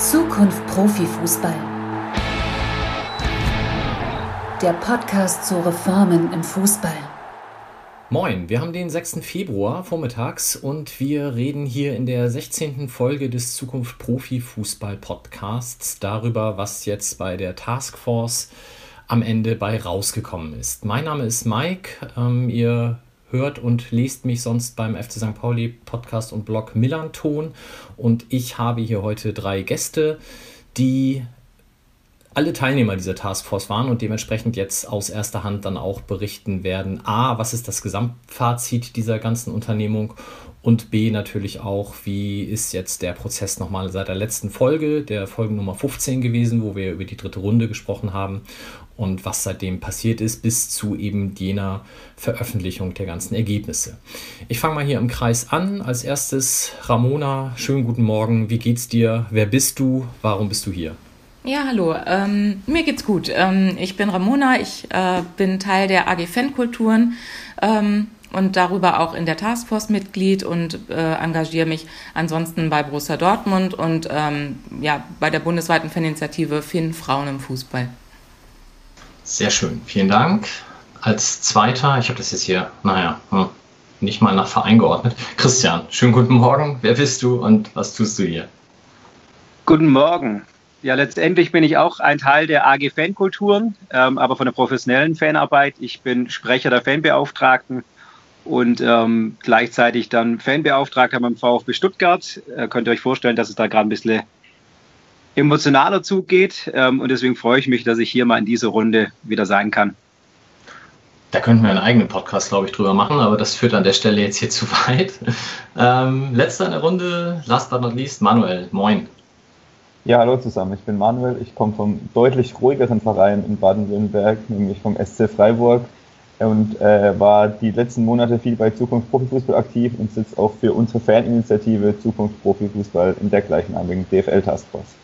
Zukunft Profifußball. Der Podcast zu Reformen im Fußball. Moin, wir haben den 6. Februar vormittags und wir reden hier in der 16. Folge des Zukunft Profifußball Podcasts darüber, was jetzt bei der Taskforce am Ende bei rausgekommen ist. Mein Name ist Mike. Ähm, ihr hört und lest mich sonst beim FC St. Pauli Podcast und Blog Millanton. Und ich habe hier heute drei Gäste, die alle Teilnehmer dieser Taskforce waren und dementsprechend jetzt aus erster Hand dann auch berichten werden. A, was ist das Gesamtfazit dieser ganzen Unternehmung und B natürlich auch, wie ist jetzt der Prozess nochmal seit der letzten Folge, der Folge Nummer 15 gewesen, wo wir über die dritte Runde gesprochen haben und was seitdem passiert ist, bis zu eben jener Veröffentlichung der ganzen Ergebnisse. Ich fange mal hier im Kreis an. Als erstes Ramona, schönen guten Morgen. Wie geht's dir? Wer bist du? Warum bist du hier? Ja, hallo. Ähm, mir geht's gut. Ähm, ich bin Ramona. Ich äh, bin Teil der AG Fankulturen. Ähm, und darüber auch in der Taskforce Mitglied und äh, engagiere mich ansonsten bei Borussia Dortmund und ähm, ja, bei der bundesweiten Faninitiative Finn Frauen im Fußball. Sehr schön, vielen Dank. Als zweiter, ich habe das jetzt hier, naja, hm, nicht mal nach Verein geordnet. Christian, schönen guten Morgen. Wer bist du und was tust du hier? Guten Morgen. Ja, letztendlich bin ich auch ein Teil der AG Fankulturen, ähm, aber von der professionellen Fanarbeit. Ich bin Sprecher der Fanbeauftragten und ähm, gleichzeitig dann Fanbeauftragter beim VfB Stuttgart. Äh, könnt ihr euch vorstellen, dass es da gerade ein bisschen emotionaler zugeht. Ähm, und deswegen freue ich mich, dass ich hier mal in dieser Runde wieder sein kann. Da könnten wir einen eigenen Podcast, glaube ich, drüber machen, aber das führt an der Stelle jetzt hier zu weit. Ähm, letzter in der Runde, last but not least, Manuel. Moin. Ja, hallo zusammen. Ich bin Manuel. Ich komme vom deutlich ruhigeren Verein in Baden-Württemberg, nämlich vom SC Freiburg und äh, war die letzten Monate viel bei Zukunft Profifußball aktiv und sitze auch für unsere Faninitiative Zukunft Profifußball in der gleichnamigen DFL Taskforce.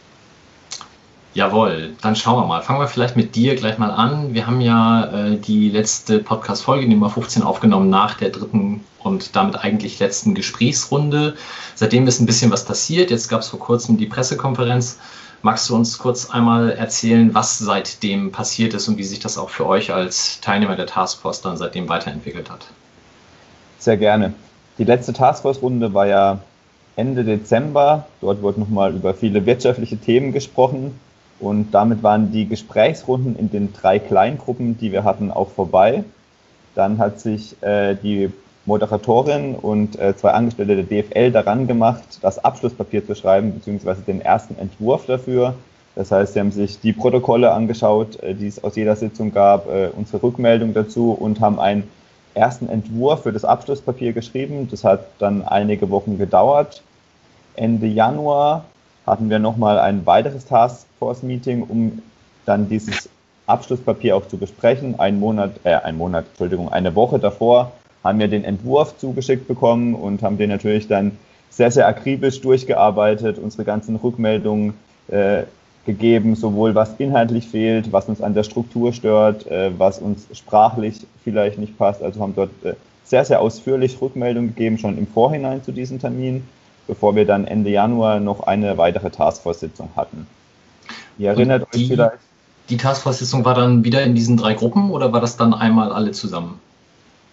Jawohl, dann schauen wir mal. Fangen wir vielleicht mit dir gleich mal an. Wir haben ja äh, die letzte Podcast-Folge, Nummer 15, aufgenommen nach der dritten und damit eigentlich letzten Gesprächsrunde. Seitdem ist ein bisschen was passiert. Jetzt gab es vor kurzem die Pressekonferenz Magst du uns kurz einmal erzählen, was seitdem passiert ist und wie sich das auch für euch als Teilnehmer der Taskforce dann seitdem weiterentwickelt hat? Sehr gerne. Die letzte Taskforce-Runde war ja Ende Dezember. Dort wurde nochmal über viele wirtschaftliche Themen gesprochen. Und damit waren die Gesprächsrunden in den drei Kleingruppen, die wir hatten, auch vorbei. Dann hat sich äh, die Moderatorin und äh, zwei Angestellte der DFL daran gemacht, das Abschlusspapier zu schreiben, beziehungsweise den ersten Entwurf dafür. Das heißt, sie haben sich die Protokolle angeschaut, äh, die es aus jeder Sitzung gab, äh, unsere Rückmeldung dazu und haben einen ersten Entwurf für das Abschlusspapier geschrieben. Das hat dann einige Wochen gedauert. Ende Januar hatten wir nochmal ein weiteres Taskforce-Meeting, um dann dieses Abschlusspapier auch zu besprechen. Ein Monat, äh, ein Monat, Entschuldigung, eine Woche davor haben wir den Entwurf zugeschickt bekommen und haben den natürlich dann sehr, sehr akribisch durchgearbeitet, unsere ganzen Rückmeldungen äh, gegeben, sowohl was inhaltlich fehlt, was uns an der Struktur stört, äh, was uns sprachlich vielleicht nicht passt. Also haben dort äh, sehr, sehr ausführlich Rückmeldungen gegeben, schon im Vorhinein zu diesem Termin, bevor wir dann Ende Januar noch eine weitere Taskforce-Sitzung hatten. Ihr erinnert die, euch vielleicht. Die Taskforce-Sitzung war dann wieder in diesen drei Gruppen oder war das dann einmal alle zusammen?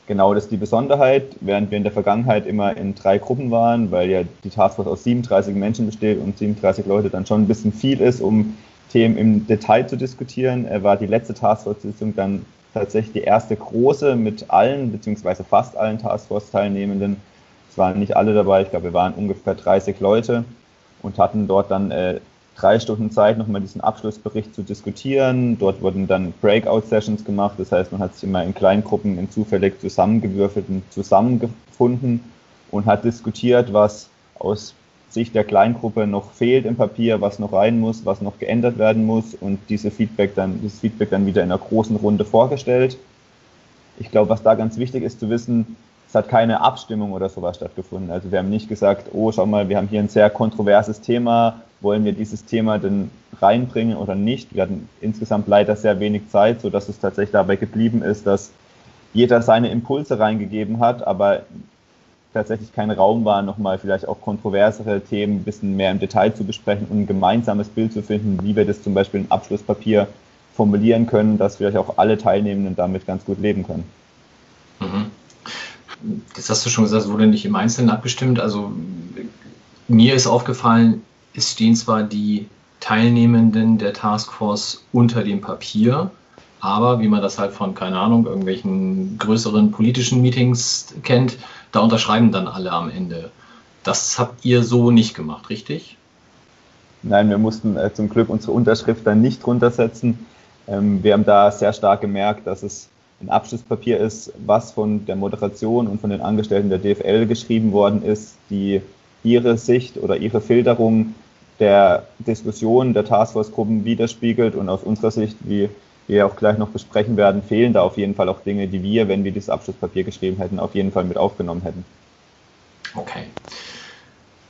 Genau, das ist die Besonderheit, während wir in der Vergangenheit immer in drei Gruppen waren, weil ja die Taskforce aus 37 Menschen besteht und 37 Leute dann schon ein bisschen viel ist, um Themen im Detail zu diskutieren, war die letzte Taskforce-Sitzung dann tatsächlich die erste große mit allen, beziehungsweise fast allen Taskforce-Teilnehmenden. Es waren nicht alle dabei, ich glaube, wir waren ungefähr 30 Leute und hatten dort dann äh, drei Stunden Zeit, nochmal diesen Abschlussbericht zu diskutieren. Dort wurden dann Breakout-Sessions gemacht. Das heißt, man hat sich immer in Kleingruppen in zufällig zusammengewürfelten zusammengefunden und hat diskutiert, was aus Sicht der Kleingruppe noch fehlt im Papier, was noch rein muss, was noch geändert werden muss und diese Feedback dann, dieses Feedback dann wieder in einer großen Runde vorgestellt. Ich glaube, was da ganz wichtig ist zu wissen, es hat keine Abstimmung oder sowas stattgefunden. Also wir haben nicht gesagt, oh, schau mal, wir haben hier ein sehr kontroverses Thema, wollen wir dieses Thema denn reinbringen oder nicht? Wir hatten insgesamt leider sehr wenig Zeit, sodass es tatsächlich dabei geblieben ist, dass jeder seine Impulse reingegeben hat, aber tatsächlich kein Raum war, nochmal vielleicht auch kontroversere Themen ein bisschen mehr im Detail zu besprechen und ein gemeinsames Bild zu finden, wie wir das zum Beispiel im Abschlusspapier formulieren können, dass vielleicht auch alle Teilnehmenden damit ganz gut leben können. Jetzt hast du schon gesagt, es wurde nicht im Einzelnen abgestimmt. Also mir ist aufgefallen, es stehen zwar die Teilnehmenden der Taskforce unter dem Papier, aber wie man das halt von, keine Ahnung, irgendwelchen größeren politischen Meetings kennt, da unterschreiben dann alle am Ende. Das habt ihr so nicht gemacht, richtig? Nein, wir mussten äh, zum Glück unsere Unterschrift dann nicht runtersetzen. Ähm, wir haben da sehr stark gemerkt, dass es ein Abschlusspapier ist, was von der Moderation und von den Angestellten der DFL geschrieben worden ist, die ihre Sicht oder ihre Filterung der Diskussion der Taskforce-Gruppen widerspiegelt. Und aus unserer Sicht, wie wir auch gleich noch besprechen werden, fehlen da auf jeden Fall auch Dinge, die wir, wenn wir dieses Abschlusspapier geschrieben hätten, auf jeden Fall mit aufgenommen hätten. Okay.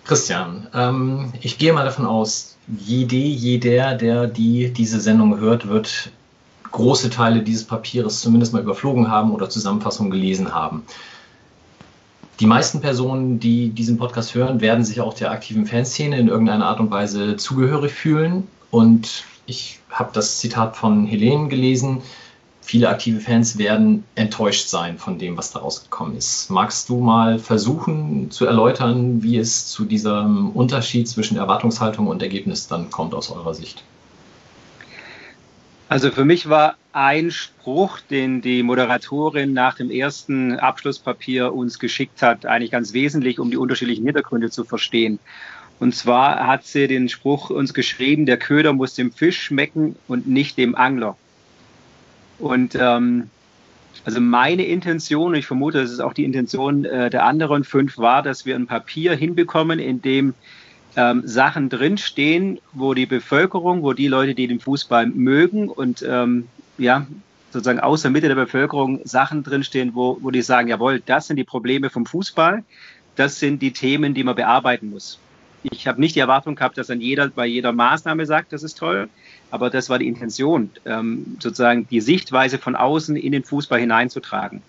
Christian, ähm, ich gehe mal davon aus, jede, jeder, der die diese Sendung hört, wird große Teile dieses Papiers zumindest mal überflogen haben oder Zusammenfassungen gelesen haben. Die meisten Personen, die diesen Podcast hören, werden sich auch der aktiven Fanszene in irgendeiner Art und Weise zugehörig fühlen. Und ich habe das Zitat von Helene gelesen. Viele aktive Fans werden enttäuscht sein von dem, was da rausgekommen ist. Magst du mal versuchen zu erläutern, wie es zu diesem Unterschied zwischen Erwartungshaltung und Ergebnis dann kommt aus eurer Sicht? Also für mich war ein Spruch, den die Moderatorin nach dem ersten Abschlusspapier uns geschickt hat, eigentlich ganz wesentlich, um die unterschiedlichen Hintergründe zu verstehen. Und zwar hat sie den Spruch uns geschrieben, der Köder muss dem Fisch schmecken und nicht dem Angler. Und ähm, also meine Intention, und ich vermute, das ist auch die Intention äh, der anderen fünf, war, dass wir ein Papier hinbekommen, in dem ähm, Sachen drinstehen, wo die Bevölkerung, wo die Leute, die den Fußball mögen und ähm, ja, sozusagen aus der Mitte der Bevölkerung Sachen drinstehen, wo, wo die sagen, jawohl, das sind die Probleme vom Fußball, das sind die Themen, die man bearbeiten muss. Ich habe nicht die Erwartung gehabt, dass dann jeder bei jeder Maßnahme sagt, das ist toll, aber das war die Intention, ähm, sozusagen die Sichtweise von außen in den Fußball hineinzutragen.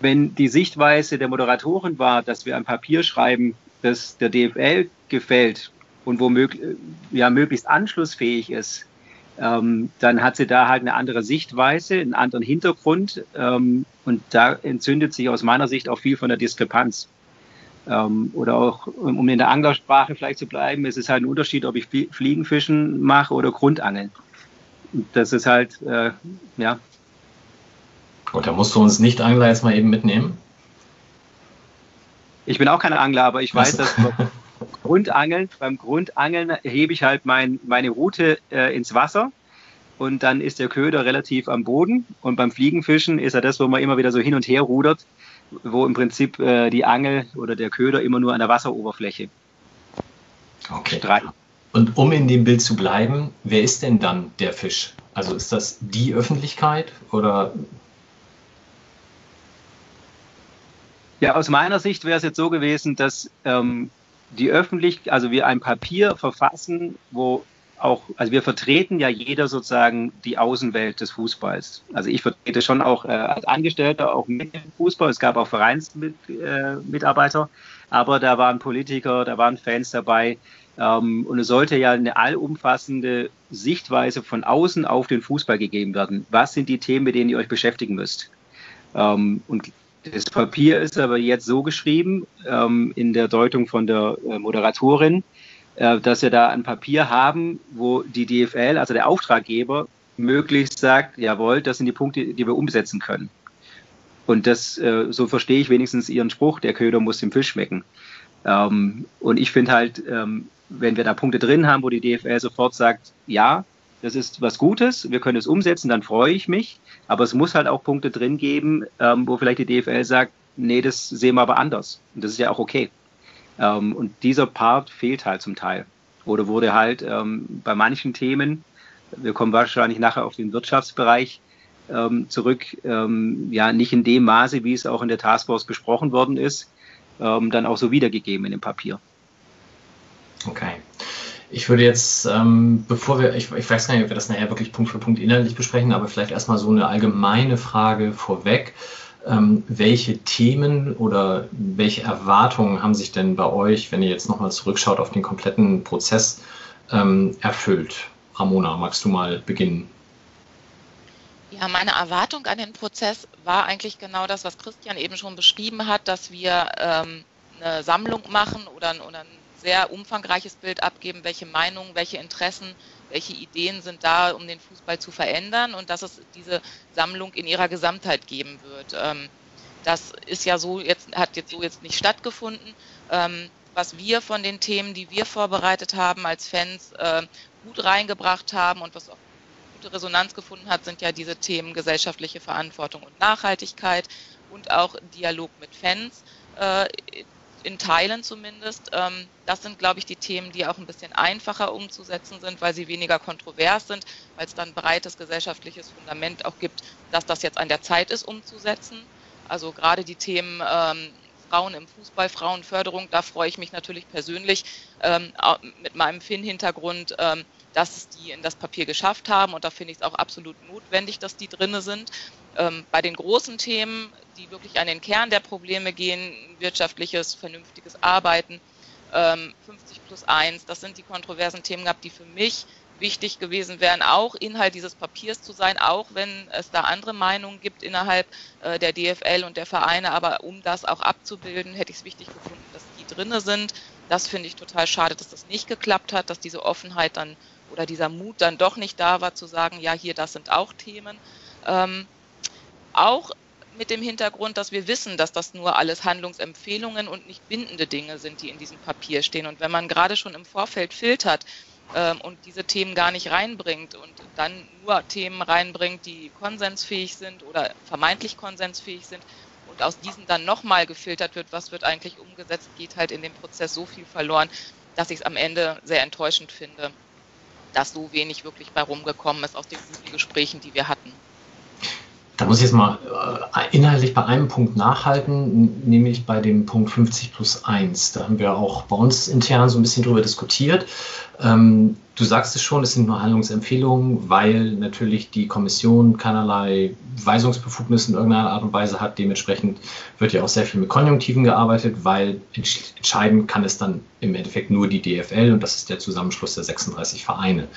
Wenn die Sichtweise der Moderatorin war, dass wir ein Papier schreiben, das der DFL gefällt und womöglich ja möglichst anschlussfähig ist, ähm, dann hat sie da halt eine andere Sichtweise, einen anderen Hintergrund ähm, und da entzündet sich aus meiner Sicht auch viel von der Diskrepanz. Ähm, oder auch, um in der Anglersprache vielleicht zu bleiben, es ist halt ein Unterschied, ob ich Fliegenfischen mache oder Grundangeln. Das ist halt, äh, ja. Und da musst du uns nicht Angler jetzt mal eben mitnehmen. Ich bin auch kein Angler, aber ich weiß, dass Grundangeln, beim Grundangeln hebe ich halt mein, meine Route äh, ins Wasser und dann ist der Köder relativ am Boden und beim Fliegenfischen ist er das, wo man immer wieder so hin und her rudert, wo im Prinzip äh, die Angel oder der Köder immer nur an der Wasseroberfläche okay. streicht. Und um in dem Bild zu bleiben, wer ist denn dann der Fisch? Also ist das die Öffentlichkeit oder Ja, aus meiner Sicht wäre es jetzt so gewesen, dass ähm, die Öffentlichkeit, also wir ein Papier verfassen, wo auch, also wir vertreten ja jeder sozusagen die Außenwelt des Fußballs. Also ich vertrete schon auch äh, als Angestellter auch mit dem Fußball. Es gab auch Vereinsmitarbeiter, äh, aber da waren Politiker, da waren Fans dabei. Ähm, und es sollte ja eine allumfassende Sichtweise von außen auf den Fußball gegeben werden. Was sind die Themen, mit denen ihr euch beschäftigen müsst? Ähm, und das Papier ist aber jetzt so geschrieben, ähm, in der Deutung von der äh, Moderatorin, äh, dass wir da ein Papier haben, wo die DFL, also der Auftraggeber, möglichst sagt, jawohl, das sind die Punkte, die wir umsetzen können. Und das, äh, so verstehe ich wenigstens Ihren Spruch, der Köder muss dem Fisch schmecken. Ähm, und ich finde halt, ähm, wenn wir da Punkte drin haben, wo die DFL sofort sagt, ja, das ist was Gutes, wir können es umsetzen, dann freue ich mich. Aber es muss halt auch Punkte drin geben, ähm, wo vielleicht die DFL sagt, nee, das sehen wir aber anders. Und das ist ja auch okay. Ähm, und dieser Part fehlt halt zum Teil. Oder wurde halt ähm, bei manchen Themen, wir kommen wahrscheinlich nachher auf den Wirtschaftsbereich ähm, zurück, ähm, ja, nicht in dem Maße, wie es auch in der Taskforce besprochen worden ist, ähm, dann auch so wiedergegeben in dem Papier. Okay. Ich würde jetzt, ähm, bevor wir, ich, ich, weiß gar nicht, ob wir das nachher wirklich Punkt für Punkt inhaltlich besprechen, aber vielleicht erstmal so eine allgemeine Frage vorweg. Ähm, welche Themen oder welche Erwartungen haben sich denn bei euch, wenn ihr jetzt nochmal zurückschaut auf den kompletten Prozess, ähm, erfüllt? Ramona, magst du mal beginnen? Ja, meine Erwartung an den Prozess war eigentlich genau das, was Christian eben schon beschrieben hat, dass wir ähm, eine Sammlung machen oder, oder ein sehr umfangreiches Bild abgeben, welche Meinungen, welche Interessen, welche Ideen sind da, um den Fußball zu verändern und dass es diese Sammlung in ihrer Gesamtheit geben wird. Ähm, das ist ja so jetzt, hat jetzt so jetzt nicht stattgefunden. Ähm, was wir von den Themen, die wir vorbereitet haben als Fans, äh, gut reingebracht haben und was auch gute Resonanz gefunden hat, sind ja diese Themen gesellschaftliche Verantwortung und Nachhaltigkeit und auch Dialog mit Fans. In Teilen zumindest. Ähm, das sind, glaube ich, die Themen, die auch ein bisschen einfacher umzusetzen sind, weil sie weniger kontrovers sind, weil es dann breites gesellschaftliches Fundament auch gibt, dass das jetzt an der Zeit ist, umzusetzen. Also gerade die Themen ähm, Frauen im Fußball, Frauenförderung, da freue ich mich natürlich persönlich ähm, mit meinem Finn-Hintergrund, dass es die in das Papier geschafft haben und da finde ich es auch absolut notwendig, dass die drinne sind. Ähm, bei den großen Themen, die wirklich an den Kern der Probleme gehen, wirtschaftliches, vernünftiges Arbeiten, ähm, 50 plus 1, das sind die kontroversen Themen gehabt, die für mich wichtig gewesen wären, auch Inhalt dieses Papiers zu sein, auch wenn es da andere Meinungen gibt innerhalb äh, der DFL und der Vereine, aber um das auch abzubilden, hätte ich es wichtig gefunden, dass die drinne sind. Das finde ich total schade, dass das nicht geklappt hat, dass diese Offenheit dann oder dieser Mut dann doch nicht da war, zu sagen, ja, hier, das sind auch Themen. Ähm, auch mit dem Hintergrund, dass wir wissen, dass das nur alles Handlungsempfehlungen und nicht bindende Dinge sind, die in diesem Papier stehen. Und wenn man gerade schon im Vorfeld filtert ähm, und diese Themen gar nicht reinbringt und dann nur Themen reinbringt, die konsensfähig sind oder vermeintlich konsensfähig sind und aus diesen dann nochmal gefiltert wird, was wird eigentlich umgesetzt, geht halt in dem Prozess so viel verloren, dass ich es am Ende sehr enttäuschend finde, dass so wenig wirklich bei rumgekommen ist aus den guten Gesprächen, die wir hatten. Da muss ich jetzt mal äh, inhaltlich bei einem Punkt nachhalten, nämlich bei dem Punkt 50 plus 1. Da haben wir auch bei uns intern so ein bisschen drüber diskutiert. Ähm, du sagst es schon, es sind nur Handlungsempfehlungen, weil natürlich die Kommission keinerlei Weisungsbefugnisse in irgendeiner Art und Weise hat. Dementsprechend wird ja auch sehr viel mit Konjunktiven gearbeitet, weil entscheiden kann es dann im Endeffekt nur die DFL und das ist der Zusammenschluss der 36 Vereine.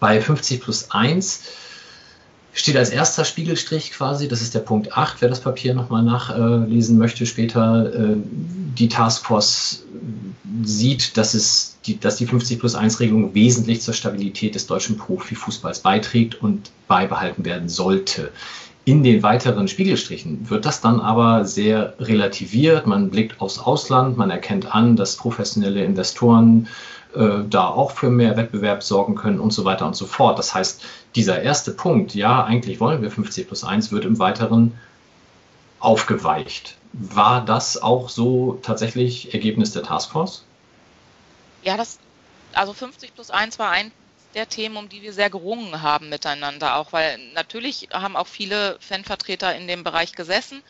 Bei 50 plus 1 steht als erster Spiegelstrich quasi, das ist der Punkt 8, wer das Papier nochmal nachlesen möchte später, äh, die Taskforce sieht, dass, es dass die 50 plus 1 Regelung wesentlich zur Stabilität des deutschen Profifußballs beiträgt und beibehalten werden sollte. In den weiteren Spiegelstrichen wird das dann aber sehr relativiert. Man blickt aufs Ausland, man erkennt an, dass professionelle Investoren äh, da auch für mehr Wettbewerb sorgen können und so weiter und so fort. Das heißt, dieser erste Punkt, ja, eigentlich wollen wir 50 plus 1, wird im Weiteren aufgeweicht. War das auch so tatsächlich Ergebnis der Taskforce? Ja, das, also 50 plus 1 war ein der Themen, um die wir sehr gerungen haben miteinander auch, weil natürlich haben auch viele Fanvertreter in dem Bereich gesessen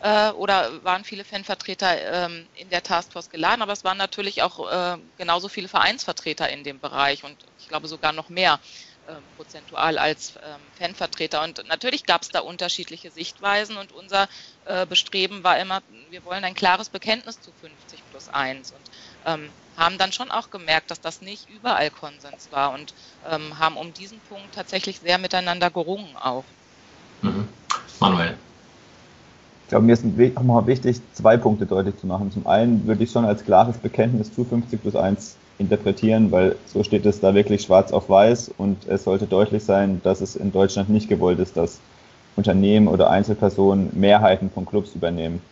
äh, oder waren viele Fanvertreter ähm, in der Taskforce geladen, aber es waren natürlich auch äh, genauso viele Vereinsvertreter in dem Bereich und ich glaube sogar noch mehr äh, prozentual als ähm, Fanvertreter. Und natürlich gab es da unterschiedliche Sichtweisen und unser äh, Bestreben war immer, wir wollen ein klares Bekenntnis zu 50 plus 1 und ähm, haben dann schon auch gemerkt, dass das nicht überall Konsens war und ähm, haben um diesen Punkt tatsächlich sehr miteinander gerungen auch. Mhm. Manuel. Ich glaube, mir ist nochmal wichtig, zwei Punkte deutlich zu machen. Zum einen würde ich schon als klares Bekenntnis zu 50 plus 1 interpretieren, weil so steht es da wirklich schwarz auf weiß und es sollte deutlich sein, dass es in Deutschland nicht gewollt ist, dass Unternehmen oder Einzelpersonen Mehrheiten von Clubs übernehmen.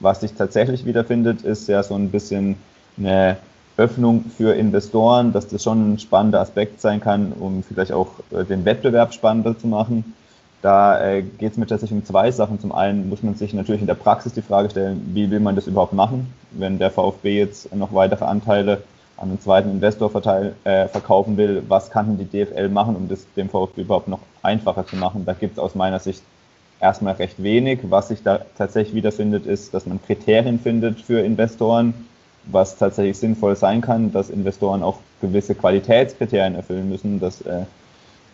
Was sich tatsächlich wiederfindet, ist ja so ein bisschen eine Öffnung für Investoren, dass das schon ein spannender Aspekt sein kann, um vielleicht auch äh, den Wettbewerb spannender zu machen. Da äh, geht es mir tatsächlich um zwei Sachen. Zum einen muss man sich natürlich in der Praxis die Frage stellen, wie will man das überhaupt machen, wenn der VfB jetzt noch weitere Anteile an einen zweiten Investor verteil, äh, verkaufen will, was kann die DFL machen, um das dem VfB überhaupt noch einfacher zu machen? Da gibt es aus meiner Sicht erstmal recht wenig. Was sich da tatsächlich wiederfindet, ist, dass man Kriterien findet für Investoren, was tatsächlich sinnvoll sein kann, dass Investoren auch gewisse Qualitätskriterien erfüllen müssen, dass äh,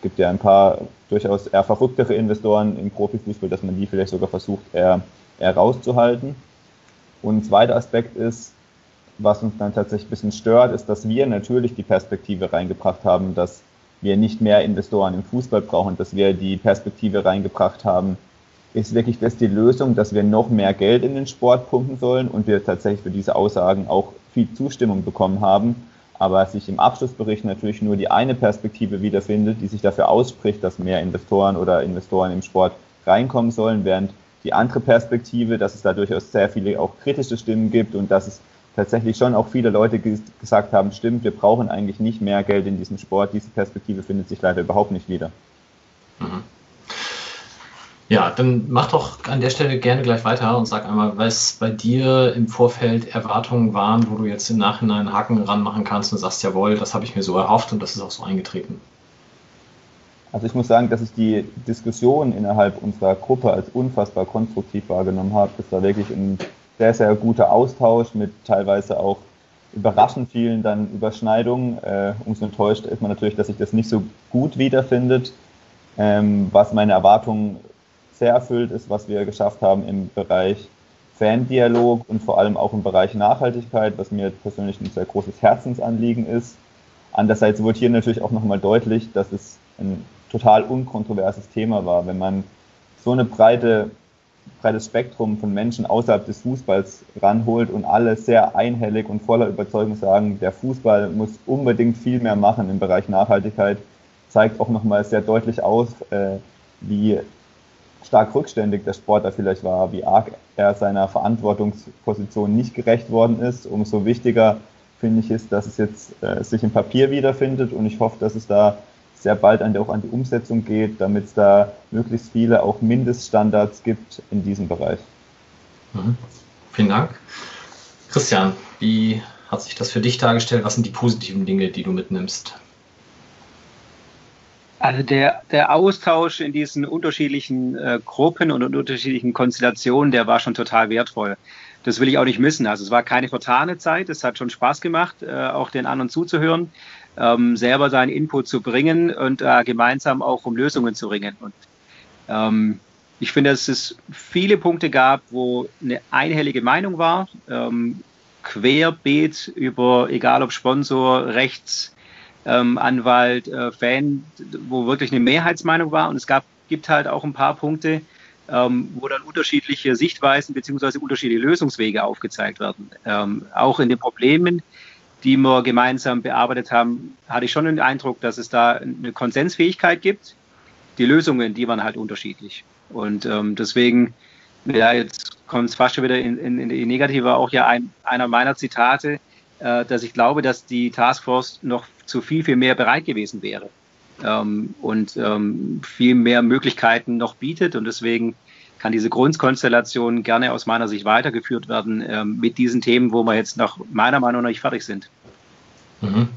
gibt ja ein paar durchaus eher verrücktere Investoren im Profifußball, dass man die vielleicht sogar versucht, eher, eher rauszuhalten. Und ein zweiter Aspekt ist, was uns dann tatsächlich ein bisschen stört, ist, dass wir natürlich die Perspektive reingebracht haben, dass wir nicht mehr Investoren im Fußball brauchen, dass wir die Perspektive reingebracht haben, ist wirklich das die Lösung, dass wir noch mehr Geld in den Sport pumpen sollen und wir tatsächlich für diese Aussagen auch viel Zustimmung bekommen haben, aber sich im Abschlussbericht natürlich nur die eine Perspektive wiederfindet, die sich dafür ausspricht, dass mehr Investoren oder Investoren im Sport reinkommen sollen, während die andere Perspektive, dass es da durchaus sehr viele auch kritische Stimmen gibt und dass es tatsächlich schon auch viele Leute gesagt haben, stimmt, wir brauchen eigentlich nicht mehr Geld in diesem Sport. Diese Perspektive findet sich leider überhaupt nicht wieder. Mhm. Ja, dann mach doch an der Stelle gerne gleich weiter und sag einmal, was bei dir im Vorfeld Erwartungen waren, wo du jetzt im Nachhinein Haken ranmachen kannst und sagst, jawohl, das habe ich mir so erhofft und das ist auch so eingetreten. Also ich muss sagen, dass ich die Diskussion innerhalb unserer Gruppe als unfassbar konstruktiv wahrgenommen habe. Das war wirklich ein sehr, sehr guter Austausch mit teilweise auch überraschend vielen dann Überschneidungen. Äh, umso enttäuscht ist man natürlich, dass sich das nicht so gut wiederfindet. Ähm, was meine Erwartungen sehr erfüllt ist, was wir geschafft haben im Bereich Fan-Dialog und vor allem auch im Bereich Nachhaltigkeit, was mir persönlich ein sehr großes Herzensanliegen ist. Andererseits wurde hier natürlich auch nochmal deutlich, dass es ein total unkontroverses Thema war. Wenn man so eine breite, breites Spektrum von Menschen außerhalb des Fußballs ranholt und alle sehr einhellig und voller Überzeugung sagen, der Fußball muss unbedingt viel mehr machen im Bereich Nachhaltigkeit, zeigt auch nochmal sehr deutlich aus, äh, wie stark rückständig der Sportler vielleicht war, wie arg er seiner Verantwortungsposition nicht gerecht worden ist. Umso wichtiger finde ich ist, dass es jetzt äh, sich im Papier wiederfindet und ich hoffe, dass es da sehr bald an, auch an die Umsetzung geht, damit es da möglichst viele auch Mindeststandards gibt in diesem Bereich. Mhm. Vielen Dank. Christian, wie hat sich das für dich dargestellt? Was sind die positiven Dinge, die du mitnimmst? Also der, der Austausch in diesen unterschiedlichen äh, Gruppen und unterschiedlichen Konstellationen, der war schon total wertvoll. Das will ich auch nicht missen. Also es war keine vertane Zeit. Es hat schon Spaß gemacht, äh, auch den anderen zuzuhören, ähm, selber seinen Input zu bringen und äh, gemeinsam auch um Lösungen zu ringen. Und ähm, ich finde, dass es viele Punkte gab, wo eine einhellige Meinung war, ähm, querbeet über, egal ob Sponsor, Rechts, ähm, Anwalt, äh, Fan, wo wirklich eine Mehrheitsmeinung war. Und es gab, gibt halt auch ein paar Punkte, ähm, wo dann unterschiedliche Sichtweisen beziehungsweise unterschiedliche Lösungswege aufgezeigt werden. Ähm, auch in den Problemen, die wir gemeinsam bearbeitet haben, hatte ich schon den Eindruck, dass es da eine Konsensfähigkeit gibt. Die Lösungen, die waren halt unterschiedlich. Und ähm, deswegen, ja, jetzt kommt es fast schon wieder in, in, in die Negative, auch ja ein, einer meiner Zitate, dass ich glaube, dass die Taskforce noch zu viel, viel mehr bereit gewesen wäre ähm, und ähm, viel mehr Möglichkeiten noch bietet. Und deswegen kann diese Grundkonstellation gerne aus meiner Sicht weitergeführt werden ähm, mit diesen Themen, wo wir jetzt nach meiner Meinung nach nicht fertig sind. Mhm.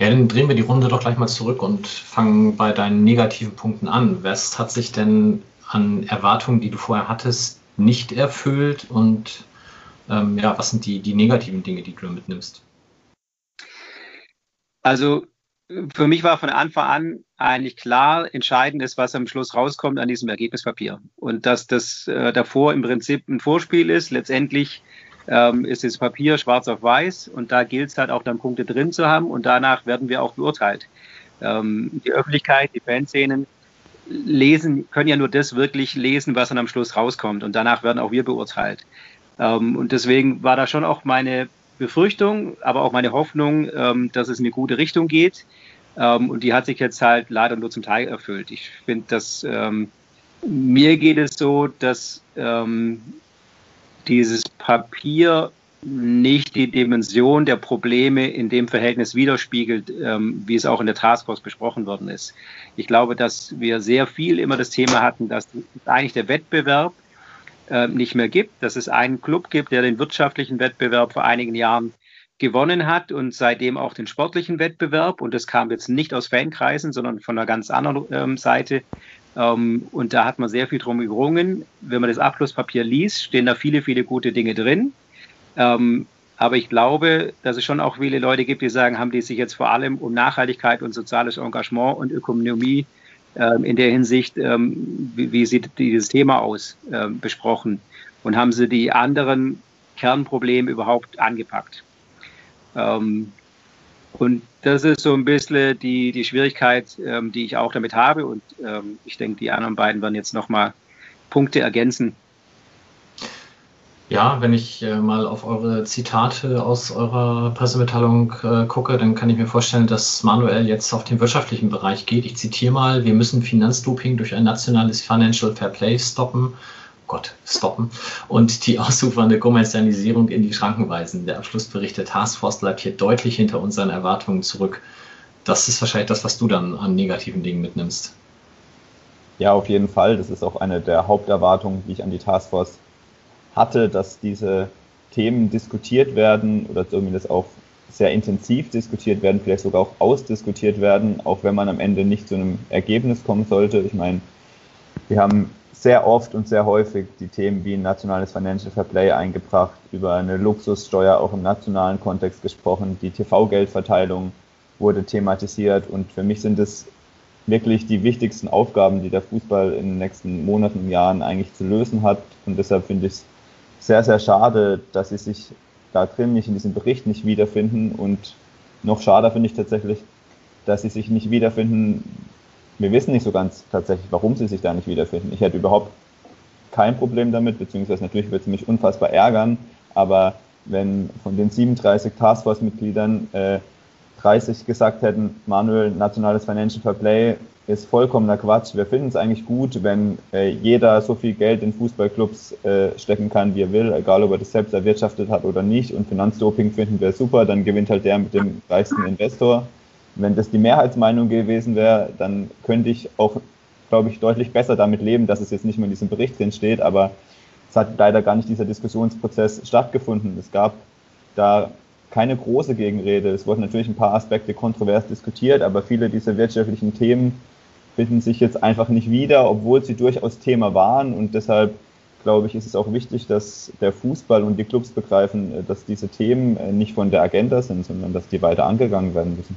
Ja, dann drehen wir die Runde doch gleich mal zurück und fangen bei deinen negativen Punkten an. Was hat sich denn an Erwartungen, die du vorher hattest, nicht erfüllt und ähm, ja, was sind die, die negativen Dinge, die du mitnimmst? Also für mich war von Anfang an eigentlich klar, entscheidend ist, was am Schluss rauskommt an diesem Ergebnispapier. Und dass das äh, davor im Prinzip ein Vorspiel ist. Letztendlich ähm, ist das Papier schwarz auf weiß und da gilt es halt auch dann Punkte drin zu haben und danach werden wir auch beurteilt. Ähm, die Öffentlichkeit, die Fanszenen lesen, können ja nur das wirklich lesen, was dann am Schluss rauskommt und danach werden auch wir beurteilt. Ähm, und deswegen war da schon auch meine Befürchtung, aber auch meine Hoffnung, ähm, dass es in eine gute Richtung geht. Ähm, und die hat sich jetzt halt leider nur zum Teil erfüllt. Ich finde, dass mir geht es so, dass dieses Papier nicht die Dimension der Probleme in dem Verhältnis widerspiegelt, ähm, wie es auch in der Taskforce besprochen worden ist. Ich glaube, dass wir sehr viel immer das Thema hatten, dass eigentlich der Wettbewerb äh, nicht mehr gibt, dass es einen Club gibt, der den wirtschaftlichen Wettbewerb vor einigen Jahren gewonnen hat und seitdem auch den sportlichen Wettbewerb. Und das kam jetzt nicht aus Fankreisen, sondern von einer ganz anderen ähm, Seite. Ähm, und da hat man sehr viel drum gerungen. Wenn man das Abschlusspapier liest, stehen da viele, viele gute Dinge drin. Ähm, aber ich glaube, dass es schon auch viele Leute gibt, die sagen, haben die sich jetzt vor allem um Nachhaltigkeit und soziales Engagement und Ökonomie ähm, in der Hinsicht, ähm, wie, sieht dieses Thema aus, ähm, besprochen und haben sie die anderen Kernprobleme überhaupt angepackt. Ähm, und das ist so ein bisschen die, die Schwierigkeit, ähm, die ich auch damit habe. Und ähm, ich denke, die anderen beiden werden jetzt nochmal Punkte ergänzen. Ja, wenn ich äh, mal auf eure Zitate aus eurer Pressemitteilung äh, gucke, dann kann ich mir vorstellen, dass Manuel jetzt auf den wirtschaftlichen Bereich geht. Ich zitiere mal, wir müssen Finanzdoping durch ein nationales Financial Fair Play stoppen. Gott, stoppen. Und die ausufernde Kommerzialisierung in die Schranken weisen. Der Abschlussbericht der Taskforce bleibt hier deutlich hinter unseren Erwartungen zurück. Das ist wahrscheinlich das, was du dann an negativen Dingen mitnimmst. Ja, auf jeden Fall. Das ist auch eine der Haupterwartungen, die ich an die Taskforce hatte, dass diese Themen diskutiert werden oder zumindest auch sehr intensiv diskutiert werden, vielleicht sogar auch ausdiskutiert werden, auch wenn man am Ende nicht zu einem Ergebnis kommen sollte. Ich meine, wir haben sehr oft und sehr häufig die Themen wie ein nationales Financial Fair Play eingebracht, über eine Luxussteuer auch im nationalen Kontext gesprochen, die TV-Geldverteilung wurde thematisiert und für mich sind es wirklich die wichtigsten Aufgaben, die der Fußball in den nächsten Monaten und Jahren eigentlich zu lösen hat und deshalb finde ich es sehr, sehr schade, dass sie sich da drin nicht in diesem Bericht nicht wiederfinden. Und noch schade finde ich tatsächlich, dass sie sich nicht wiederfinden. Wir wissen nicht so ganz tatsächlich, warum sie sich da nicht wiederfinden. Ich hätte überhaupt kein Problem damit, beziehungsweise natürlich wird es mich unfassbar ärgern, aber wenn von den 37 Taskforce-Mitgliedern äh, 30 gesagt hätten, Manuel, nationales Financial Fair Play ist vollkommener Quatsch. Wir finden es eigentlich gut, wenn äh, jeder so viel Geld in Fußballclubs äh, stecken kann, wie er will, egal ob er das selbst erwirtschaftet hat oder nicht. Und Finanzdoping finden wir super, dann gewinnt halt der mit dem reichsten Investor. Wenn das die Mehrheitsmeinung gewesen wäre, dann könnte ich auch, glaube ich, deutlich besser damit leben, dass es jetzt nicht mehr in diesem Bericht drin steht, aber es hat leider gar nicht dieser Diskussionsprozess stattgefunden. Es gab da keine große Gegenrede. Es wurden natürlich ein paar Aspekte kontrovers diskutiert, aber viele dieser wirtschaftlichen Themen finden sich jetzt einfach nicht wieder, obwohl sie durchaus Thema waren. Und deshalb glaube ich, ist es auch wichtig, dass der Fußball und die Clubs begreifen, äh, dass diese Themen äh, nicht von der Agenda sind, sondern dass die weiter angegangen werden müssen.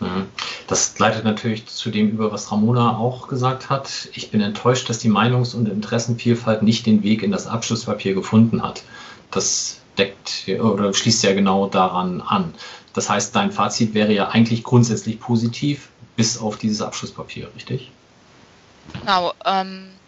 Mhm. Das leitet natürlich zu dem über, was Ramona auch gesagt hat. Ich bin enttäuscht, dass die Meinungs- und Interessenvielfalt nicht den Weg in das Abschlusspapier gefunden hat. Das deckt oder schließt ja genau daran an. Das heißt, dein Fazit wäre ja eigentlich grundsätzlich positiv, bis auf dieses Abschlusspapier, richtig? Genau. Ähm,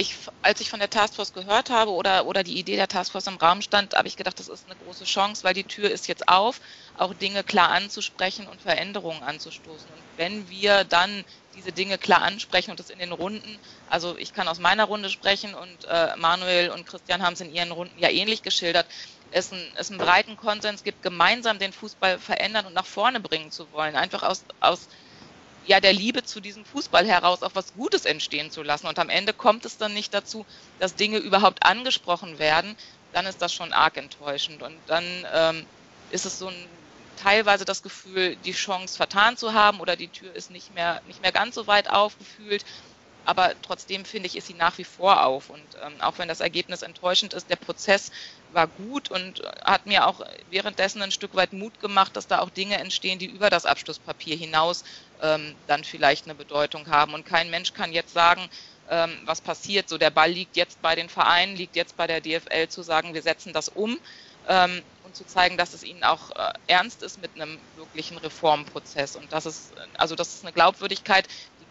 ich, als ich von der Taskforce gehört habe oder, oder die Idee der Taskforce im Raum stand, habe ich gedacht, das ist eine große Chance, weil die Tür ist jetzt auf, auch Dinge klar anzusprechen und Veränderungen anzustoßen. Und wenn wir dann diese Dinge klar ansprechen und das in den Runden, also ich kann aus meiner Runde sprechen und äh, Manuel und Christian haben es in ihren Runden ja ähnlich geschildert, es, ein, es einen breiten Konsens gibt, gemeinsam den Fußball verändern und nach vorne bringen zu wollen, einfach aus, aus ja, der Liebe zu diesem Fußball heraus auch was Gutes entstehen zu lassen. Und am Ende kommt es dann nicht dazu, dass Dinge überhaupt angesprochen werden, dann ist das schon arg enttäuschend. Und dann ähm, ist es so ein, teilweise das Gefühl, die Chance vertan zu haben oder die Tür ist nicht mehr, nicht mehr ganz so weit aufgefühlt. Aber trotzdem finde ich, ist sie nach wie vor auf. Und ähm, auch wenn das Ergebnis enttäuschend ist, der Prozess war gut und hat mir auch währenddessen ein Stück weit Mut gemacht, dass da auch Dinge entstehen, die über das Abschlusspapier hinaus ähm, dann vielleicht eine Bedeutung haben. Und kein Mensch kann jetzt sagen, ähm, was passiert. So der Ball liegt jetzt bei den Vereinen, liegt jetzt bei der DFL zu sagen, wir setzen das um ähm, und zu zeigen, dass es ihnen auch äh, ernst ist mit einem wirklichen Reformprozess. Und das ist, also das ist eine Glaubwürdigkeit,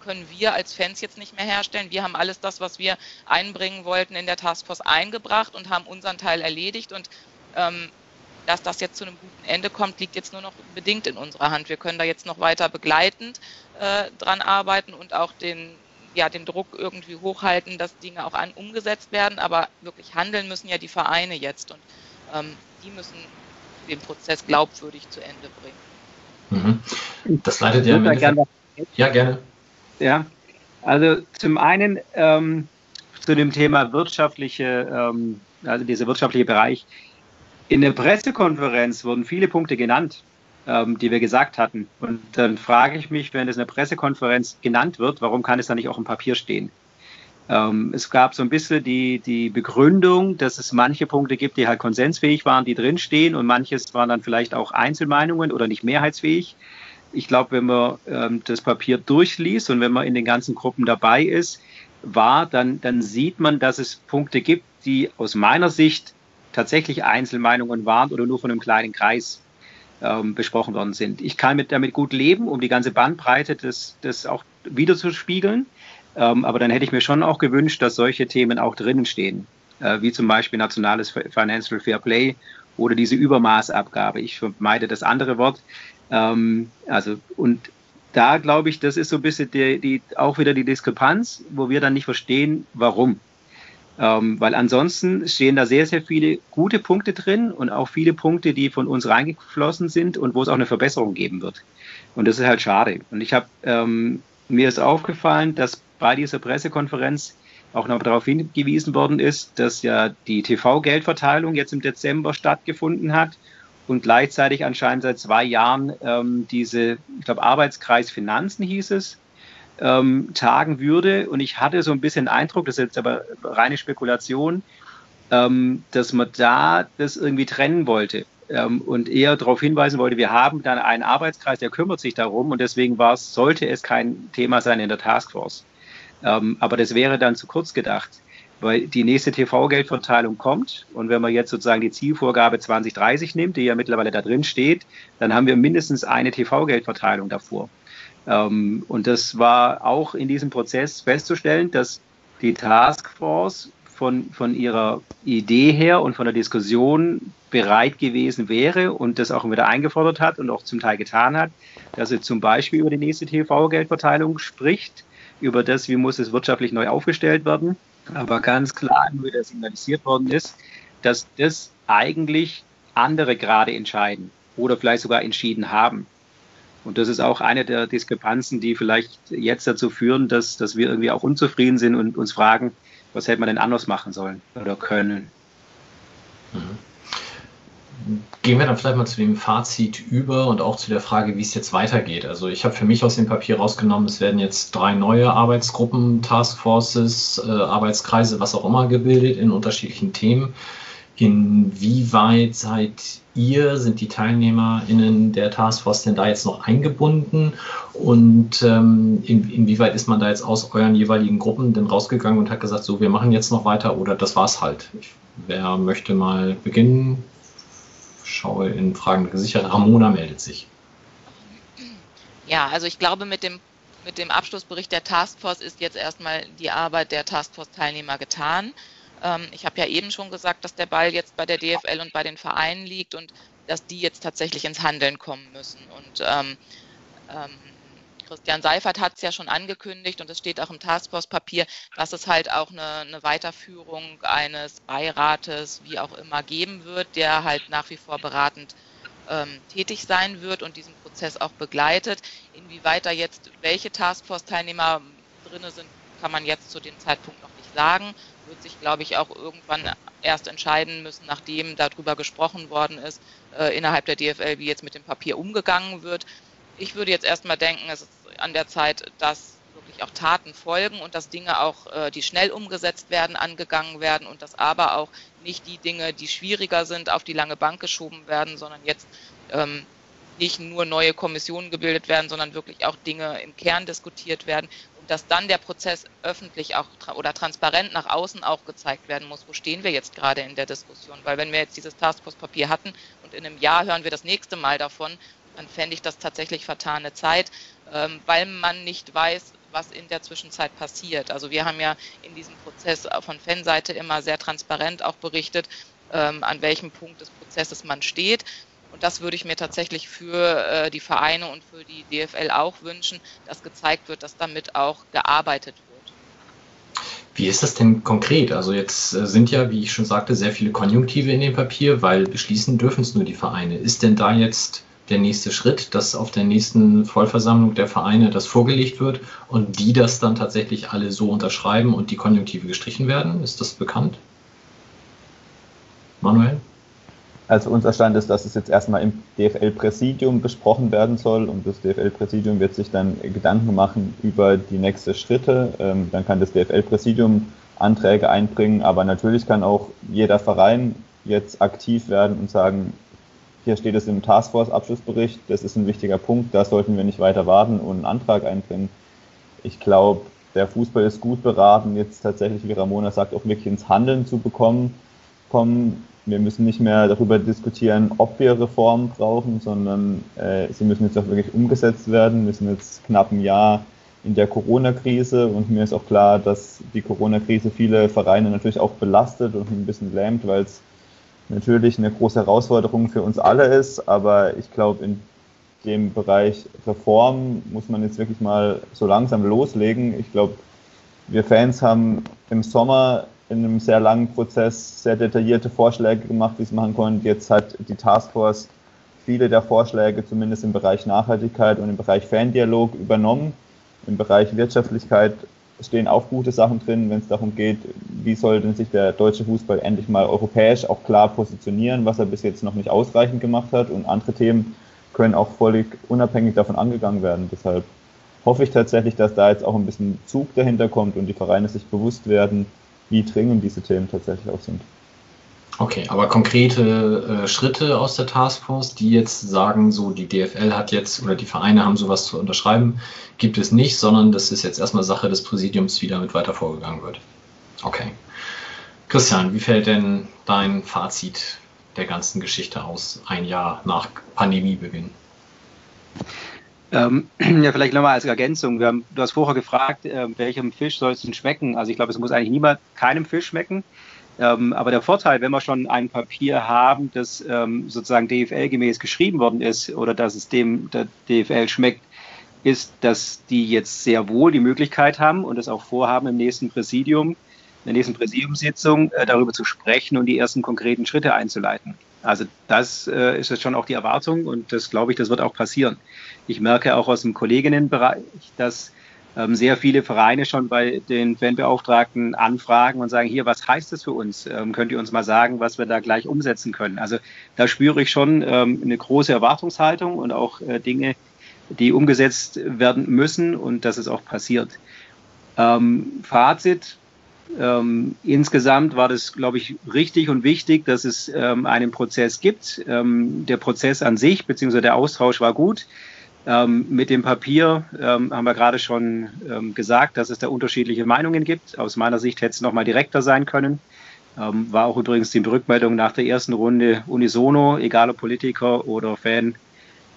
können wir als Fans jetzt nicht mehr herstellen. Wir haben alles das, was wir einbringen wollten, in der Taskforce eingebracht und haben unseren Teil erledigt. Und ähm, dass das jetzt zu einem guten Ende kommt, liegt jetzt nur noch bedingt in unserer Hand. Wir können da jetzt noch weiter begleitend äh, dran arbeiten und auch den, ja, den Druck irgendwie hochhalten, dass Dinge auch an, umgesetzt werden. Aber wirklich handeln müssen ja die Vereine jetzt und ähm, die müssen den Prozess glaubwürdig zu Ende bringen. Mhm. Das leitet ja, ja gerne. Ja, gerne. Ja, also zum einen ähm, zu dem Thema wirtschaftliche, ähm, also dieser wirtschaftliche Bereich. In der Pressekonferenz wurden viele Punkte genannt, ähm, die wir gesagt hatten. Und dann frage ich mich, wenn es in der Pressekonferenz genannt wird, warum kann es dann nicht auch im Papier stehen? Ähm, es gab so ein bisschen die, die Begründung, dass es manche Punkte gibt, die halt konsensfähig waren, die drinstehen und manches waren dann vielleicht auch Einzelmeinungen oder nicht mehrheitsfähig. Ich glaube, wenn man ähm, das Papier durchliest und wenn man in den ganzen Gruppen dabei ist, war, dann, dann sieht man, dass es Punkte gibt, die aus meiner Sicht tatsächlich Einzelmeinungen waren oder nur von einem kleinen Kreis ähm, besprochen worden sind. Ich kann mit, damit gut leben, um die ganze Bandbreite des, des auch wiederzuspiegeln. Ähm, aber dann hätte ich mir schon auch gewünscht, dass solche Themen auch drinnen stehen, äh, wie zum Beispiel nationales Financial Fair Play oder diese Übermaßabgabe. Ich vermeide das andere Wort. Ähm, also und da glaube ich, das ist so ein bisschen die, die, auch wieder die Diskrepanz, wo wir dann nicht verstehen, warum. Ähm, weil ansonsten stehen da sehr, sehr viele gute Punkte drin und auch viele Punkte, die von uns reingeflossen sind und wo es auch eine Verbesserung geben wird. Und das ist halt schade. Und ich habe ähm, mir ist aufgefallen, dass bei dieser Pressekonferenz auch noch darauf hingewiesen worden ist, dass ja die TV-Geldverteilung jetzt im Dezember stattgefunden hat und gleichzeitig anscheinend seit zwei Jahren ähm, diese, ich glaube, Arbeitskreis Finanzen hieß es, ähm, tagen würde. Und ich hatte so ein bisschen Eindruck, das ist jetzt aber reine Spekulation, ähm, dass man da das irgendwie trennen wollte ähm, und eher darauf hinweisen wollte, wir haben dann einen Arbeitskreis, der kümmert sich darum und deswegen war es, sollte es kein Thema sein in der Taskforce. Ähm, aber das wäre dann zu kurz gedacht, weil die nächste TV-Geldverteilung kommt und wenn man jetzt sozusagen die Zielvorgabe 2030 nimmt, die ja mittlerweile da drin steht, dann haben wir mindestens eine TV-Geldverteilung davor. Ähm, und das war auch in diesem Prozess festzustellen, dass die Taskforce von, von ihrer Idee her und von der Diskussion bereit gewesen wäre und das auch wieder eingefordert hat und auch zum Teil getan hat, dass sie zum Beispiel über die nächste TV-Geldverteilung spricht, über das, wie muss es wirtschaftlich neu aufgestellt werden. Aber ganz klar nur wieder signalisiert worden ist, dass das eigentlich andere gerade entscheiden oder vielleicht sogar entschieden haben. Und das ist auch eine der Diskrepanzen, die vielleicht jetzt dazu führen, dass, dass wir irgendwie auch unzufrieden sind und uns fragen, was hätte man denn anders machen sollen oder können. Mhm. Gehen wir dann vielleicht mal zu dem Fazit über und auch zu der Frage, wie es jetzt weitergeht. Also ich habe für mich aus dem Papier rausgenommen, es werden jetzt drei neue Arbeitsgruppen, Taskforces, äh, Arbeitskreise, was auch immer gebildet in unterschiedlichen Themen. Inwieweit seid ihr, sind die TeilnehmerInnen der Taskforce denn da jetzt noch eingebunden? Und ähm, in, inwieweit ist man da jetzt aus euren jeweiligen Gruppen denn rausgegangen und hat gesagt, so, wir machen jetzt noch weiter oder das war's halt? Ich, wer möchte mal beginnen? Schaue in fragende Gesichter. Ramona meldet sich. Ja, also ich glaube, mit dem, mit dem Abschlussbericht der Taskforce ist jetzt erstmal die Arbeit der Taskforce-Teilnehmer getan. Ähm, ich habe ja eben schon gesagt, dass der Ball jetzt bei der DFL und bei den Vereinen liegt und dass die jetzt tatsächlich ins Handeln kommen müssen. Und ähm, ähm, Christian Seifert hat es ja schon angekündigt und es steht auch im Taskforce-Papier, dass es halt auch eine, eine, Weiterführung eines Beirates, wie auch immer, geben wird, der halt nach wie vor beratend ähm, tätig sein wird und diesen Prozess auch begleitet. Inwieweit da jetzt welche Taskforce-Teilnehmer drin sind, kann man jetzt zu dem Zeitpunkt noch nicht sagen wird sich, glaube ich, auch irgendwann erst entscheiden müssen, nachdem darüber gesprochen worden ist, äh, innerhalb der DFL, wie jetzt mit dem Papier umgegangen wird. Ich würde jetzt erstmal denken, es ist an der Zeit, dass wirklich auch Taten folgen und dass Dinge auch, äh, die schnell umgesetzt werden, angegangen werden und dass aber auch nicht die Dinge, die schwieriger sind, auf die lange Bank geschoben werden, sondern jetzt ähm, nicht nur neue Kommissionen gebildet werden, sondern wirklich auch Dinge im Kern diskutiert werden dass dann der Prozess öffentlich auch oder transparent nach außen auch gezeigt werden muss, wo stehen wir jetzt gerade in der Diskussion. Weil wenn wir jetzt dieses Taskforce-Papier hatten und in einem Jahr hören wir das nächste Mal davon, dann fände ich das tatsächlich vertane Zeit, ähm, weil man nicht weiß, was in der Zwischenzeit passiert. Also wir haben ja in diesem Prozess von Fanseite immer sehr transparent auch berichtet, ähm, an welchem Punkt des Prozesses man steht. Und das würde ich mir tatsächlich für äh, die Vereine und für die DFL auch wünschen, dass gezeigt wird, dass damit auch gearbeitet wird. Wie ist das denn konkret? Also jetzt äh, sind ja, wie ich schon sagte, sehr viele Konjunktive in dem Papier, weil beschließen dürfen es nur die Vereine. Ist denn da jetzt der nächste Schritt, dass auf der nächsten Vollversammlung der Vereine das vorgelegt wird und die das dann tatsächlich alle so unterschreiben und die Konjunktive gestrichen werden? Ist das bekannt? Manuel? Also unser Stand ist, dass es jetzt erstmal im DFL-Präsidium besprochen werden soll und das DFL-Präsidium wird sich dann Gedanken machen über die nächsten Schritte. Ähm, dann kann das DFL-Präsidium Anträge einbringen, aber natürlich kann auch jeder Verein jetzt aktiv werden und sagen, hier steht es im Taskforce-Abschlussbericht, das ist ein wichtiger Punkt, da sollten wir nicht weiter warten und einen Antrag einbringen. Ich glaube, der Fußball ist gut beraten, jetzt tatsächlich, wie Ramona sagt, auch wirklich ins Handeln zu bekommen. Kommen. Wir müssen nicht mehr darüber diskutieren, ob wir Reformen brauchen, sondern äh, sie müssen jetzt auch wirklich umgesetzt werden. Wir sind jetzt knapp ein Jahr in der Corona-Krise und mir ist auch klar, dass die Corona-Krise viele Vereine natürlich auch belastet und ein bisschen lähmt, weil es natürlich eine große Herausforderung für uns alle ist. Aber ich glaube, in dem Bereich Reform muss man jetzt wirklich mal so langsam loslegen. Ich glaube, wir Fans haben im Sommer in einem sehr langen Prozess sehr detaillierte Vorschläge gemacht, wie es machen konnten. Jetzt hat die Taskforce viele der Vorschläge zumindest im Bereich Nachhaltigkeit und im Bereich Fandialog übernommen. Im Bereich Wirtschaftlichkeit stehen auch gute Sachen drin, wenn es darum geht, wie soll denn sich der deutsche Fußball endlich mal europäisch auch klar positionieren, was er bis jetzt noch nicht ausreichend gemacht hat. Und andere Themen können auch völlig unabhängig davon angegangen werden. Deshalb hoffe ich tatsächlich, dass da jetzt auch ein bisschen Zug dahinter kommt und die Vereine sich bewusst werden, wie dringend diese Themen tatsächlich auch sind. Okay, aber konkrete äh, Schritte aus der Taskforce, die jetzt sagen, so die DFL hat jetzt oder die Vereine haben sowas zu unterschreiben, gibt es nicht, sondern das ist jetzt erstmal Sache des Präsidiums, wie damit weiter vorgegangen wird. Okay. Christian, wie fällt denn dein Fazit der ganzen Geschichte aus, ein Jahr nach Pandemiebeginn? Ähm, ja, vielleicht nochmal als Ergänzung. Haben, du hast vorher gefragt, äh, welchem Fisch soll es denn schmecken? Also ich glaube, es muss eigentlich niemand keinem Fisch schmecken. Ähm, aber der Vorteil, wenn wir schon ein Papier haben, das ähm, sozusagen DFL-gemäß geschrieben worden ist oder dass es dem der DFL schmeckt, ist, dass die jetzt sehr wohl die Möglichkeit haben und es auch vorhaben, im nächsten Präsidium, in der nächsten Präsidiumssitzung äh, darüber zu sprechen und die ersten konkreten Schritte einzuleiten. Also das äh, ist jetzt schon auch die Erwartung und das glaube ich, das wird auch passieren. Ich merke auch aus dem Kolleginnenbereich, dass ähm, sehr viele Vereine schon bei den Fanbeauftragten anfragen und sagen, hier, was heißt das für uns? Ähm, könnt ihr uns mal sagen, was wir da gleich umsetzen können? Also da spüre ich schon ähm, eine große Erwartungshaltung und auch äh, Dinge, die umgesetzt werden müssen und dass es auch passiert. Ähm, Fazit, ähm, insgesamt war das, glaube ich, richtig und wichtig, dass es ähm, einen Prozess gibt. Der Prozess an sich, beziehungsweise der Austausch war gut. Ähm, mit dem Papier ähm, haben wir gerade schon ähm, gesagt, dass es da unterschiedliche Meinungen gibt. Aus meiner Sicht hätte es noch mal direkter sein können. Ähm, war auch übrigens die Rückmeldung nach der ersten Runde unisono, egal ob Politiker oder Fan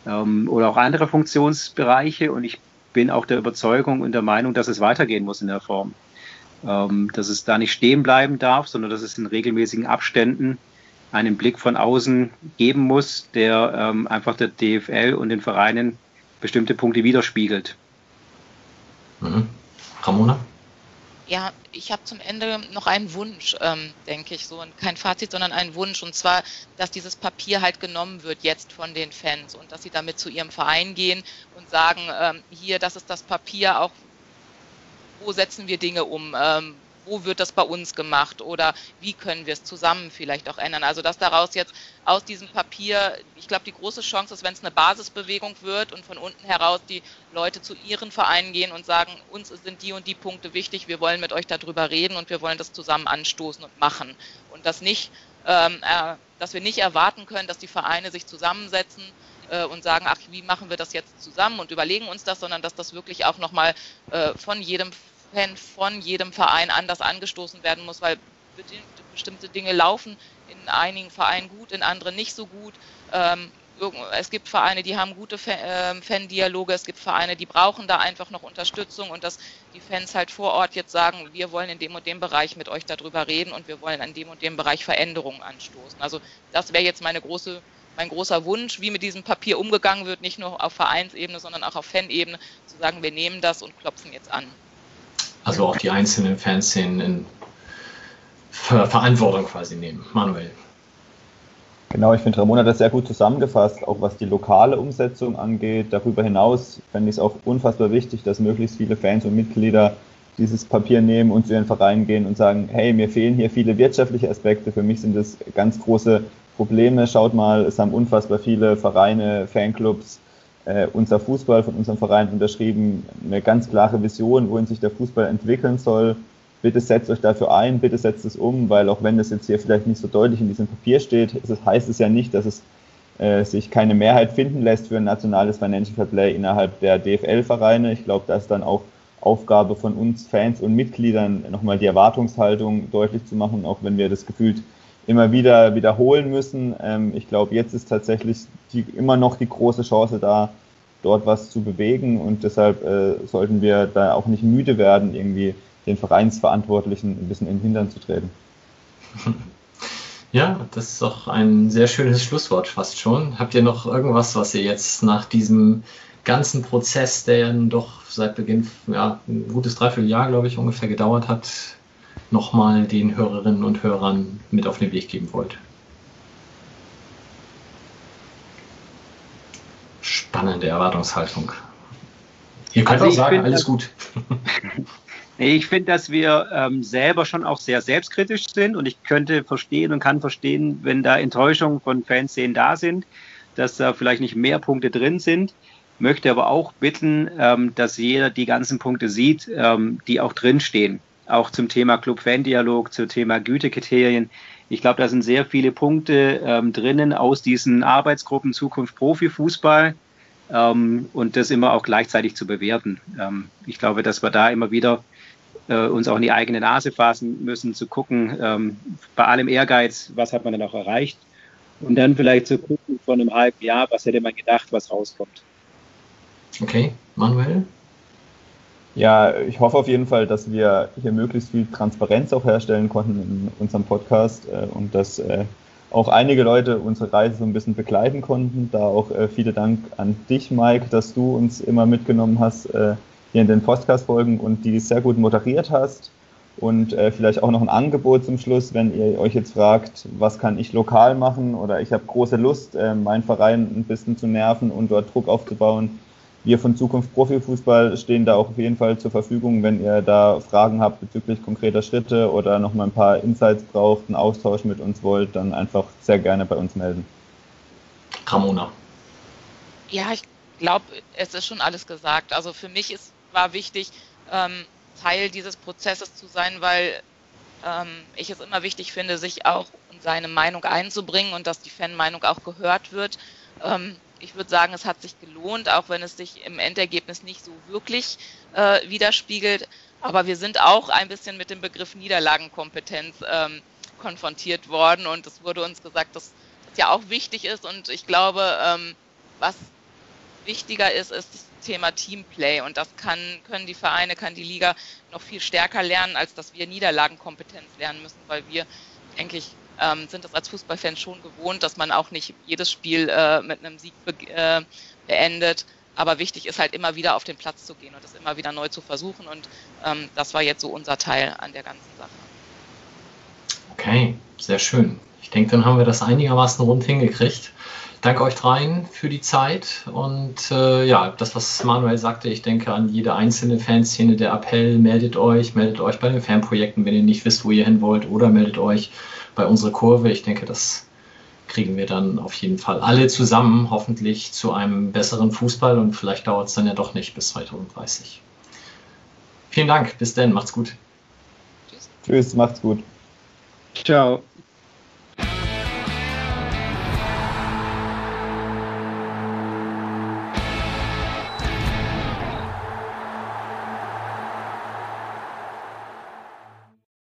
ähm, oder auch andere Funktionsbereiche. Und ich bin auch der Überzeugung und der Meinung, dass es weitergehen muss in der Form. Ähm, dass es da nicht stehen bleiben darf, sondern dass es in regelmäßigen Abständen einen Blick von außen geben muss, der einfach der DFL und den Vereinen bestimmte Punkte widerspiegelt. Mhm. Ramona? Ja, ich habe zum Ende noch einen Wunsch, ähm, denke ich, so kein Fazit, sondern einen Wunsch und zwar, dass dieses Papier halt genommen wird jetzt von den Fans und dass sie damit zu ihrem Verein gehen und sagen, ähm, hier, das ist das Papier, auch wo setzen wir Dinge um, ähm, wo wird das bei uns gemacht oder wie können wir es zusammen vielleicht auch ändern. Also dass daraus jetzt aus diesem Papier, ich glaube, die große Chance ist, wenn es eine Basisbewegung wird und von unten heraus die Leute zu ihren Vereinen gehen und sagen, uns sind die und die Punkte wichtig, wir wollen mit euch darüber reden und wir wollen das zusammen anstoßen und machen. Und das nicht, ähm, äh, dass wir nicht erwarten können, dass die Vereine sich zusammensetzen äh, und sagen, ach, wie machen wir das jetzt zusammen und überlegen uns das, sondern dass das wirklich auch nochmal äh, von jedem Fan von jedem Verein anders angestoßen werden muss, weil bestimmte Dinge laufen in einigen Vereinen gut, in anderen nicht so gut. Ähm, es gibt Vereine, die haben gute ähm, Fan-Dialoge, es gibt Vereine, die brauchen da einfach noch Unterstützung und dass die Fans halt vor Ort jetzt sagen, wir wollen in dem und dem Bereich mit euch darüber reden und wir wollen an dem und dem Bereich Veränderungen anstoßen. Also das wäre jetzt meine große, mein großer Wunsch, wie mit diesem Papier umgegangen wird, nicht nur auf Vereinsebene, sondern auch auf Fanebene, zu sagen, wir nehmen das und klopfen jetzt an also auch die einzelnen Fanszenen in Ver Verantwortung quasi nehmen. Manuel. Genau, ich finde, Ramona hat das sehr gut zusammengefasst, auch was die lokale Umsetzung angeht. Darüber hinaus fände ich es auch unfassbar wichtig, dass möglichst viele Fans und Mitglieder dieses Papier nehmen und zu ihren Vereinen gehen und sagen, hey, mir fehlen hier viele wirtschaftliche Aspekte. Für mich sind das ganz große Probleme. Schaut mal, es haben unfassbar viele Vereine, Fanclubs, äh, unser Fußball von unserem Verein unterschrieben, eine ganz klare Vision, wohin sich der Fußball entwickeln soll. Bitte setzt euch dafür ein, bitte setzt es um, weil auch wenn das jetzt hier vielleicht nicht so deutlich in diesem Papier steht, es, heißt es ja nicht, dass es äh, sich keine Mehrheit finden lässt für ein nationales Financial Fair Play innerhalb der DFL-Vereine. Ich glaube, das ist dann auch Aufgabe von uns Fans und Mitgliedern, nochmal die Erwartungshaltung deutlich zu machen, auch wenn wir das gefühlt immer wieder wiederholen müssen. Ähm, ich glaube, jetzt ist tatsächlich die, immer noch die große Chance da, dort was zu bewegen und deshalb äh, sollten wir da auch nicht müde werden, irgendwie den Vereinsverantwortlichen ein bisschen in den Hintern zu treten. Ja, das ist auch ein sehr schönes Schlusswort fast schon. Habt ihr noch irgendwas, was ihr jetzt nach diesem ganzen Prozess, der ja doch seit Beginn, ja, ein gutes Dreivierteljahr, glaube ich, ungefähr gedauert hat, nochmal den Hörerinnen und Hörern mit auf den Weg geben wollt? Spannende Erwartungshaltung. Ihr könnt also auch sagen, alles gut. Ich finde, dass wir ähm, selber schon auch sehr selbstkritisch sind und ich könnte verstehen und kann verstehen, wenn da Enttäuschungen von Fanszenen da sind, dass da vielleicht nicht mehr Punkte drin sind. Möchte aber auch bitten, ähm, dass jeder die ganzen Punkte sieht, ähm, die auch drinstehen. Auch zum Thema Club-Fan-Dialog, zum Thema Gütekriterien. Ich glaube, da sind sehr viele Punkte ähm, drinnen aus diesen Arbeitsgruppen Zukunft Profifußball ähm, und das immer auch gleichzeitig zu bewerten. Ähm, ich glaube, dass wir da immer wieder äh, uns auch in die eigene Nase fassen müssen, zu gucken, ähm, bei allem Ehrgeiz, was hat man denn auch erreicht? Und dann vielleicht zu gucken von einem halben Jahr, was hätte man gedacht, was rauskommt. Okay, Manuel? Ja, ich hoffe auf jeden Fall, dass wir hier möglichst viel Transparenz auch herstellen konnten in unserem Podcast äh, und dass äh, auch einige Leute unsere Reise so ein bisschen begleiten konnten. Da auch äh, vielen Dank an dich, Mike, dass du uns immer mitgenommen hast äh, hier in den Podcast-Folgen und die sehr gut moderiert hast. Und äh, vielleicht auch noch ein Angebot zum Schluss, wenn ihr euch jetzt fragt, was kann ich lokal machen oder ich habe große Lust, äh, meinen Verein ein bisschen zu nerven und dort Druck aufzubauen. Wir von Zukunft Profifußball stehen da auch auf jeden Fall zur Verfügung, wenn ihr da Fragen habt bezüglich konkreter Schritte oder noch mal ein paar Insights braucht, einen Austausch mit uns wollt, dann einfach sehr gerne bei uns melden. Ramona. Ja, ich glaube, es ist schon alles gesagt. Also für mich ist war wichtig, ähm, Teil dieses Prozesses zu sein, weil ähm, ich es immer wichtig finde, sich auch in seine Meinung einzubringen und dass die Fanmeinung auch gehört wird. Ähm, ich würde sagen, es hat sich gelohnt, auch wenn es sich im Endergebnis nicht so wirklich äh, widerspiegelt. Aber wir sind auch ein bisschen mit dem Begriff Niederlagenkompetenz ähm, konfrontiert worden. Und es wurde uns gesagt, dass das ja auch wichtig ist. Und ich glaube, ähm, was wichtiger ist, ist das Thema Teamplay. Und das kann, können die Vereine, kann die Liga noch viel stärker lernen, als dass wir Niederlagenkompetenz lernen müssen, weil wir, denke ich, ähm, sind das als Fußballfans schon gewohnt, dass man auch nicht jedes Spiel äh, mit einem Sieg be äh, beendet. Aber wichtig ist halt immer wieder auf den Platz zu gehen und das immer wieder neu zu versuchen. Und ähm, das war jetzt so unser Teil an der ganzen Sache. Okay, sehr schön. Ich denke, dann haben wir das einigermaßen rund hingekriegt danke euch dreien für die Zeit und äh, ja, das, was Manuel sagte, ich denke an jede einzelne Fanszene, der Appell, meldet euch, meldet euch bei den Fanprojekten, wenn ihr nicht wisst, wo ihr hin wollt oder meldet euch bei unserer Kurve. Ich denke, das kriegen wir dann auf jeden Fall alle zusammen, hoffentlich zu einem besseren Fußball und vielleicht dauert es dann ja doch nicht bis 2030. Vielen Dank, bis dann, macht's gut. Tschüss, Tschüss macht's gut. Ciao.